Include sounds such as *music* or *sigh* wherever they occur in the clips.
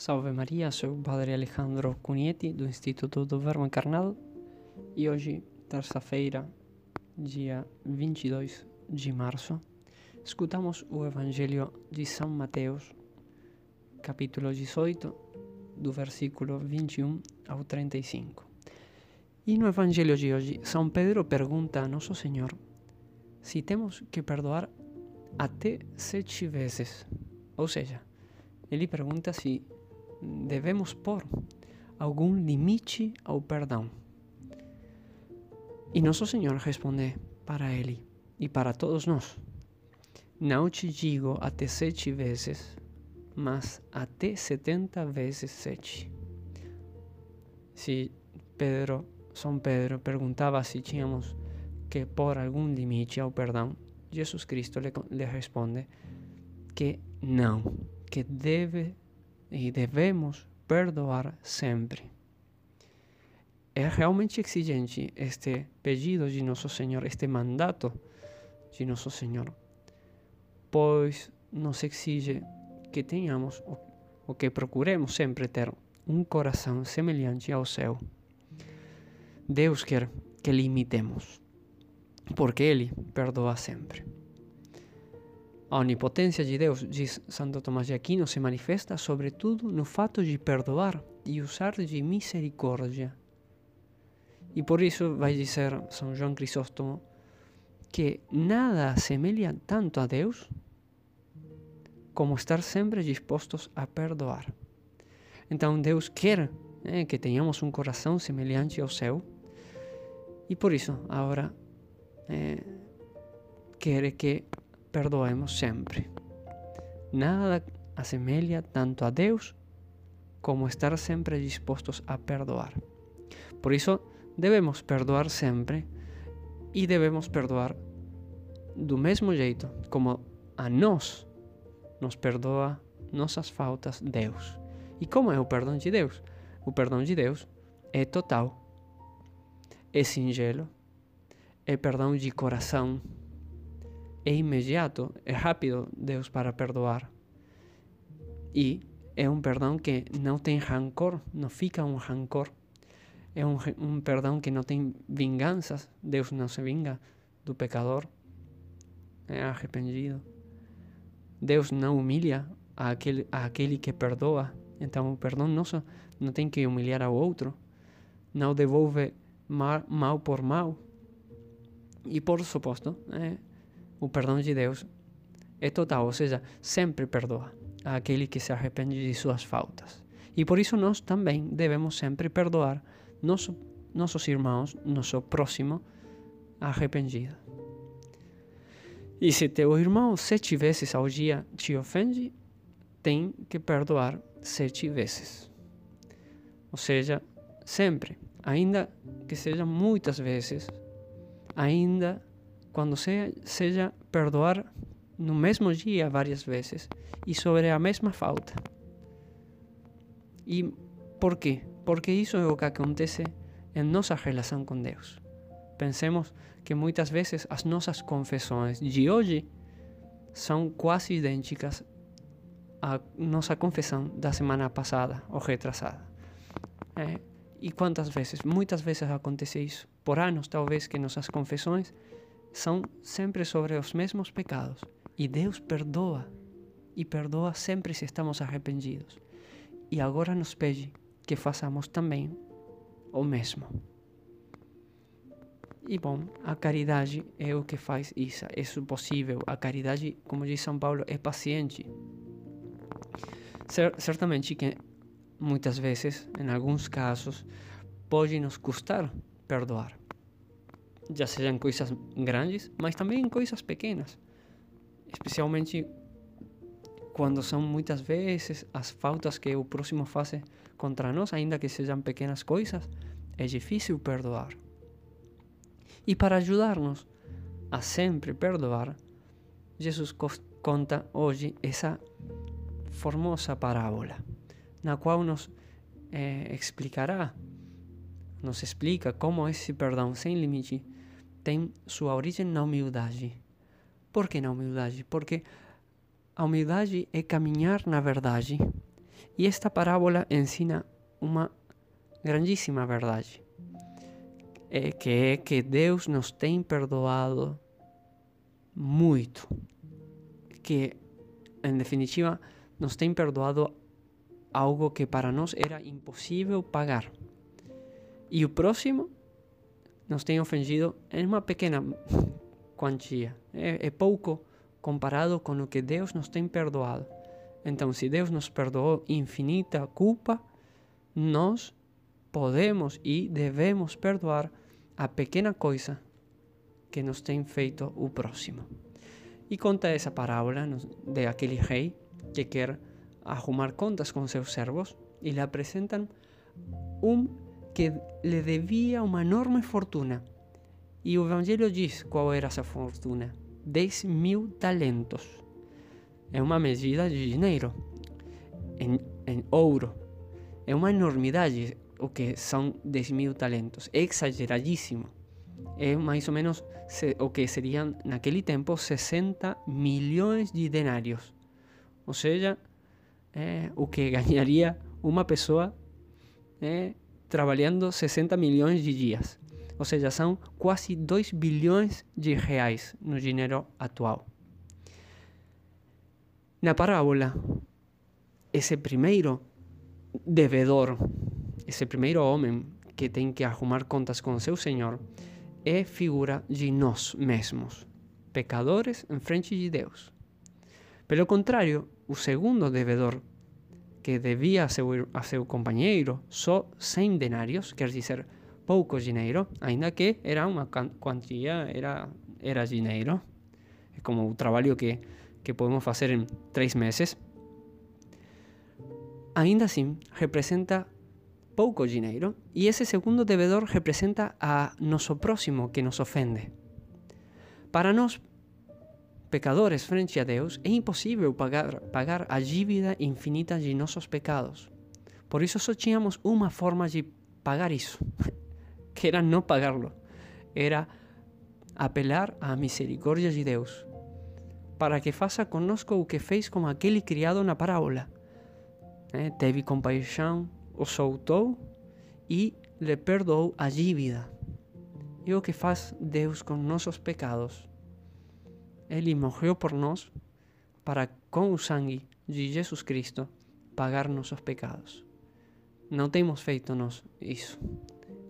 Salve Maria, sou o Padre Alejandro Cunieti do Instituto do Verbo Encarnado e hoje, terça-feira, dia 22 de março, escutamos o Evangelho de São Mateus, capítulo 18, do versículo 21 ao 35. E no Evangelho de hoje, São Pedro pergunta a Nosso Senhor se temos que perdoar até sete vezes. Ou seja, ele pergunta se devemos pôr algum limite ao perdão. E Nosso Senhor responde para ele e para todos nós: Não te digo até sete vezes, mas até setenta vezes sete. Se Pedro, São Pedro perguntava se tínhamos que pôr algum limite ao perdão, Jesus Cristo lhe, lhe responde que não, que deve e devemos perdoar sempre. É realmente exigente este pedido de Nosso Senhor, este mandato de Nosso Senhor, pois nos exige que tenhamos o que procuremos sempre ter um coração semelhante ao seu. Deus quer que lhe imitemos, porque Ele perdoa sempre. A onipotência de Deus, diz Santo Tomás de Aquino, se manifesta sobretudo no fato de perdoar e usar de misericórdia. E por isso vai dizer São João Crisóstomo que nada assemelha tanto a Deus como estar sempre dispostos a perdoar. Então Deus quer né, que tenhamos um coração semelhante ao seu e por isso agora é, quer que perdoemos sempre. Nada assemelha tanto a Deus como estar sempre dispostos a perdoar. Por isso, devemos perdoar sempre e devemos perdoar do mesmo jeito como a nós nos perdoa nossas faltas Deus. E como é o perdão de Deus? O perdão de Deus é total, é singelo, é perdão de coração é imediato, é rápido Deus para perdoar. E é um perdão que não tem rancor, não fica um rancor. É um, um perdão que não tem vinganças. Deus não se vinga do pecador. É arrependido. Deus não humilha aquele, aquele que perdoa. Então o perdão nosso não tem que humilhar ao outro. Não devolve mal, mal por mal. E por suposto, é, o perdão de Deus é total, ou seja, sempre perdoa aquele que se arrepende de suas faltas. E por isso nós também devemos sempre perdoar nosso, nossos irmãos, nosso próximo arrependido. E se teu irmão sete vezes ao dia te ofende, tem que perdoar sete vezes. Ou seja, sempre, ainda que seja muitas vezes, ainda quando se, seja perdoar no mesmo dia várias vezes e sobre a mesma falta. E por quê? Porque isso é o que acontece em nossa relação com Deus. Pensemos que muitas vezes as nossas confissões de hoje são quase idênticas à nossa confissão da semana passada ou retrasada. É, e quantas vezes? Muitas vezes acontece isso. Por anos, talvez, que nossas confissões são sempre sobre os mesmos pecados. E Deus perdoa. E perdoa sempre se estamos arrependidos. E agora nos pede que façamos também o mesmo. E bom, a caridade é o que faz isso, é possível. A caridade, como diz São Paulo, é paciente. Certamente que muitas vezes, em alguns casos, pode nos custar perdoar já sejam coisas grandes, mas também coisas pequenas. Especialmente quando são muitas vezes as faltas que o próximo faz contra nós, ainda que sejam pequenas coisas, é difícil perdoar. E para ajudar-nos a sempre perdoar, Jesus conta hoje essa formosa parábola, na qual nos eh, explicará, nos explica como esse perdão sem limite tem sua origem na humildade. Por que na humildade? Porque a humildade é caminhar na verdade E esta parábola ensina uma grandíssima verdade, é que é que Deus nos tem perdoado muito, que em definitiva nos tem perdoado algo que para nós era impossível pagar. E o próximo nos tem ofendido em uma pequena quantia, é, é pouco comparado com o que Deus nos tem perdoado. Então, se Deus nos perdoou infinita culpa, nós podemos e devemos perdoar a pequena coisa que nos tem feito o próximo. E conta essa parábola de aquele rei que quer arrumar contas com seus servos e lhe apresentam um que devia uma enorme fortuna. E o Evangelho diz qual era essa fortuna: 10 mil talentos. É uma medida de dinheiro, em, em ouro. É uma enormidade o que são 10 mil talentos. É exageradíssimo. É mais ou menos o que seriam, naquele tempo, 60 milhões de denários. Ou seja, é o que ganharia uma pessoa é, trabalhando 60 milhões de dias. Ou seja, são quase 2 bilhões de reais no dinheiro atual. Na parábola, esse primeiro devedor, esse primeiro homem que tem que arrumar contas com seu Senhor, é figura de nós mesmos, pecadores em frente de Deus. Pelo contrário, o segundo devedor, que devia a seu, a seu companheiro só 100 denários, quer dizer, pouco dinheiro, ainda que era uma quantia, era, era dinheiro. Como o trabalho que, que podemos fazer em três meses. Ainda assim, representa pouco dinheiro e esse segundo devedor representa a nosso próximo que nos ofende. Para nós, pecadores frente a Deus, é impossível pagar, pagar a dívida infinita de nossos pecados. Por isso só tínhamos uma forma de pagar isso, *laughs* que era não pagá-lo, era apelar à misericórdia de Deus, para que faça conosco o que fez com aquele criado na parábola. Eh, teve compaixão, o soltou e lhe perdoou a dívida. E o que faz Deus com nossos pecados? Ele morreu por nós para, com o sangue de Jesus Cristo, pagar nossos pecados. Não temos feito nós isso.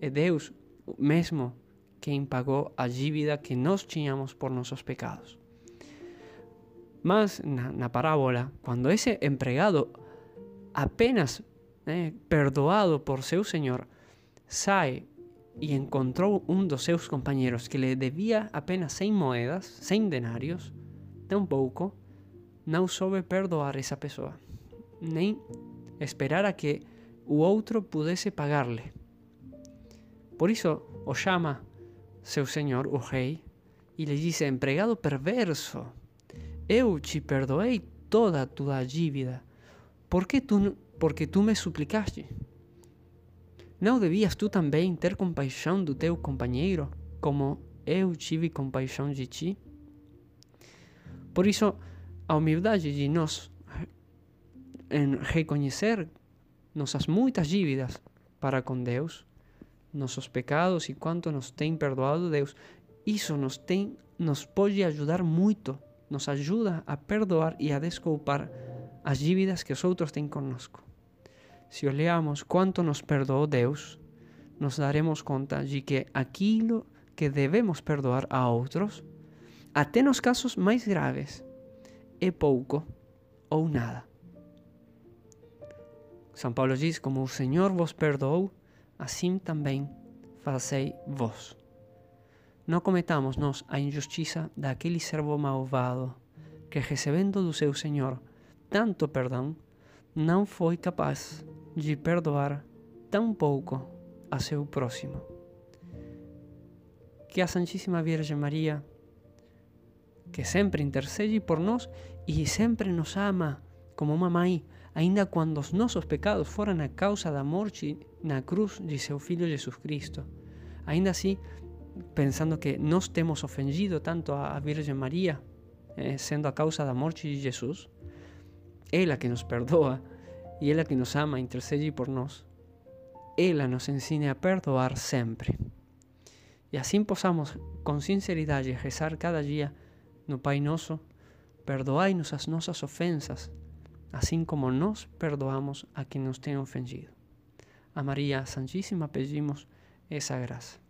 É Deus mesmo quem pagou a dívida que nós tínhamos por nossos pecados. Mas na, na parábola, quando esse empregado apenas eh, perdoado por seu senhor sai e encontrou um dos seus companheiros que lhe devia apenas 100 moedas, 100 denários, tão pouco, não soube perdoar essa pessoa, nem esperar a que o outro pudesse pagar-lhe. Por isso o chama seu senhor, o rei, e lhe diz: Empregado perverso, eu te perdoei toda a tua dívida. Por que tu, porque tu me suplicaste? Não devias tu também ter compaixão do teu companheiro, como eu tive compaixão de ti? Por isso, a humildade de nós em reconhecer nossas muitas dívidas para com Deus nossos pecados e quanto nos tem perdoado Deus. Isso nos tem, nos pode ajudar muito, nos ajuda a perdoar e a desculpar as dívidas que os outros têm conosco. Se olhamos quanto nos perdoou Deus, nos daremos conta de que aquilo que devemos perdoar a outros, até nos casos mais graves, é pouco ou nada. São Paulo diz: Como o Senhor vos perdoou, assim também fazei vós. Não cometamos nós a injustiça daquele servo malvado que, recebendo do seu Senhor tanto perdão, não foi capaz de perdoar tão pouco a seu próximo. Que a Santíssima Virgem Maria, que sempre intercede por nós e sempre nos ama como uma mãe, ainda quando os nossos pecados foram a causa da morte na cruz de seu Filho Jesus Cristo. Ainda assim, pensando que nós temos ofendido tanto a Virgem Maria, eh, sendo a causa da morte de Jesus, ela que nos perdoa e ela que nos ama intercede por nós, ela nos ensine a perdoar sempre. E assim possamos, com sinceridade, rezar cada dia no Pai Nosso, perdoai-nos as ofensas, assim como nós perdoamos a quem nos tem ofendido. A Maria Santíssima pedimos essa graça.